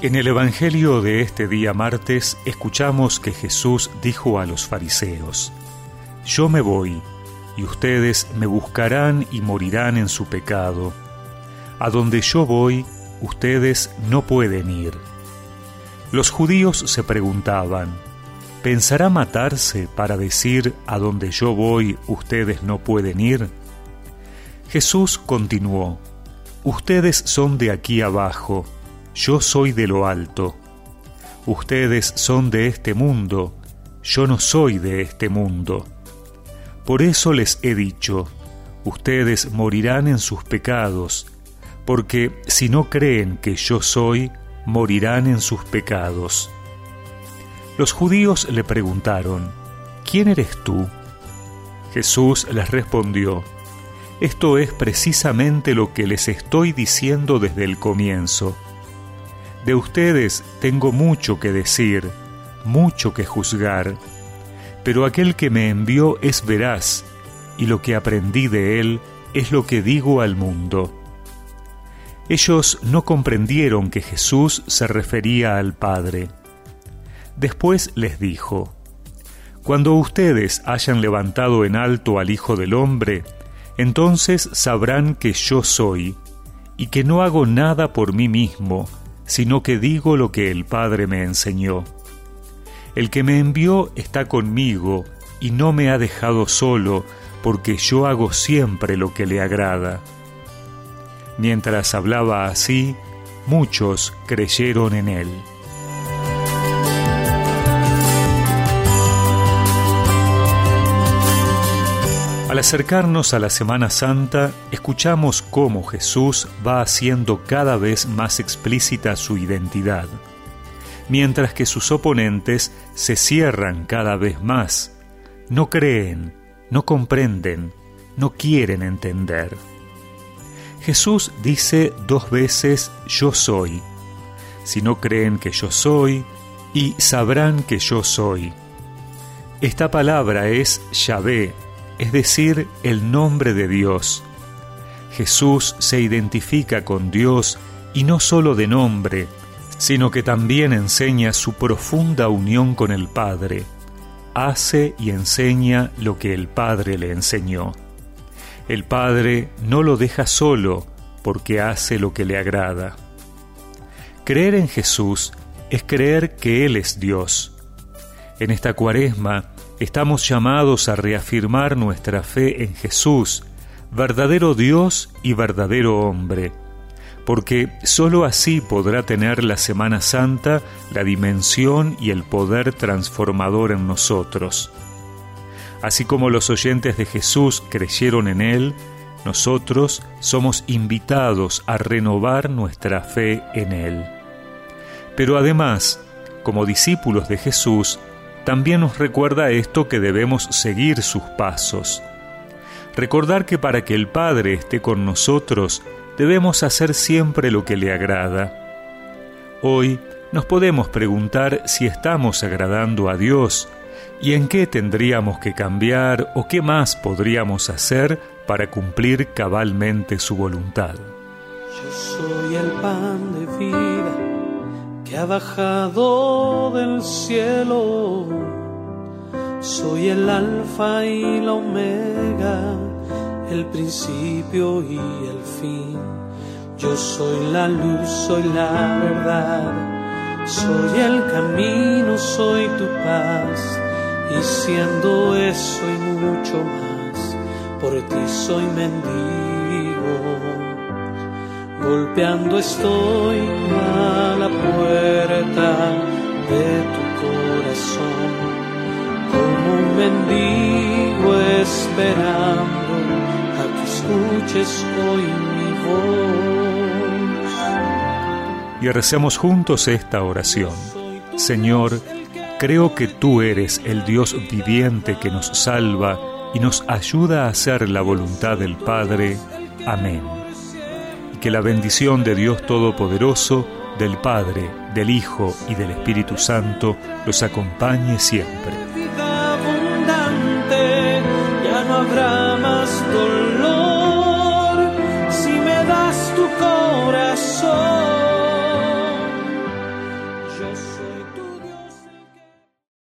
En el Evangelio de este día martes escuchamos que Jesús dijo a los fariseos, Yo me voy, y ustedes me buscarán y morirán en su pecado. A donde yo voy, ustedes no pueden ir. Los judíos se preguntaban, ¿pensará matarse para decir a donde yo voy ustedes no pueden ir? Jesús continuó, Ustedes son de aquí abajo, yo soy de lo alto. Ustedes son de este mundo, yo no soy de este mundo. Por eso les he dicho, ustedes morirán en sus pecados, porque si no creen que yo soy, morirán en sus pecados. Los judíos le preguntaron, ¿quién eres tú? Jesús les respondió, esto es precisamente lo que les estoy diciendo desde el comienzo de ustedes tengo mucho que decir, mucho que juzgar, pero aquel que me envió es veraz, y lo que aprendí de él es lo que digo al mundo. Ellos no comprendieron que Jesús se refería al Padre. Después les dijo, Cuando ustedes hayan levantado en alto al Hijo del Hombre, entonces sabrán que yo soy, y que no hago nada por mí mismo, sino que digo lo que el Padre me enseñó. El que me envió está conmigo y no me ha dejado solo, porque yo hago siempre lo que le agrada. Mientras hablaba así, muchos creyeron en él. Al acercarnos a la Semana Santa, escuchamos cómo Jesús va haciendo cada vez más explícita su identidad, mientras que sus oponentes se cierran cada vez más, no creen, no comprenden, no quieren entender. Jesús dice dos veces yo soy. Si no creen que yo soy, y sabrán que yo soy. Esta palabra es Yahvé, es decir, el nombre de Dios. Jesús se identifica con Dios y no solo de nombre, sino que también enseña su profunda unión con el Padre. Hace y enseña lo que el Padre le enseñó. El Padre no lo deja solo porque hace lo que le agrada. Creer en Jesús es creer que Él es Dios. En esta cuaresma, estamos llamados a reafirmar nuestra fe en Jesús, verdadero Dios y verdadero hombre, porque sólo así podrá tener la Semana Santa la dimensión y el poder transformador en nosotros. Así como los oyentes de Jesús creyeron en Él, nosotros somos invitados a renovar nuestra fe en Él. Pero además, como discípulos de Jesús, también nos recuerda esto que debemos seguir sus pasos. Recordar que para que el Padre esté con nosotros, debemos hacer siempre lo que le agrada. Hoy nos podemos preguntar si estamos agradando a Dios y en qué tendríamos que cambiar o qué más podríamos hacer para cumplir cabalmente su voluntad. Yo soy el pan de vida que ha bajado del cielo. Soy el alfa y la omega, el principio y el fin. Yo soy la luz, soy la verdad, soy el camino, soy tu paz. Y siendo eso y mucho más, por ti soy mendigo golpeando estoy a la puerta mendigo esperando a que escuches hoy mi voz. Y recemos juntos esta oración. Señor, creo que tú eres el Dios viviente que nos salva y nos ayuda a hacer la voluntad del Padre. Amén que la bendición de Dios Todopoderoso, del Padre, del Hijo y del Espíritu Santo los acompañe siempre. habrá más.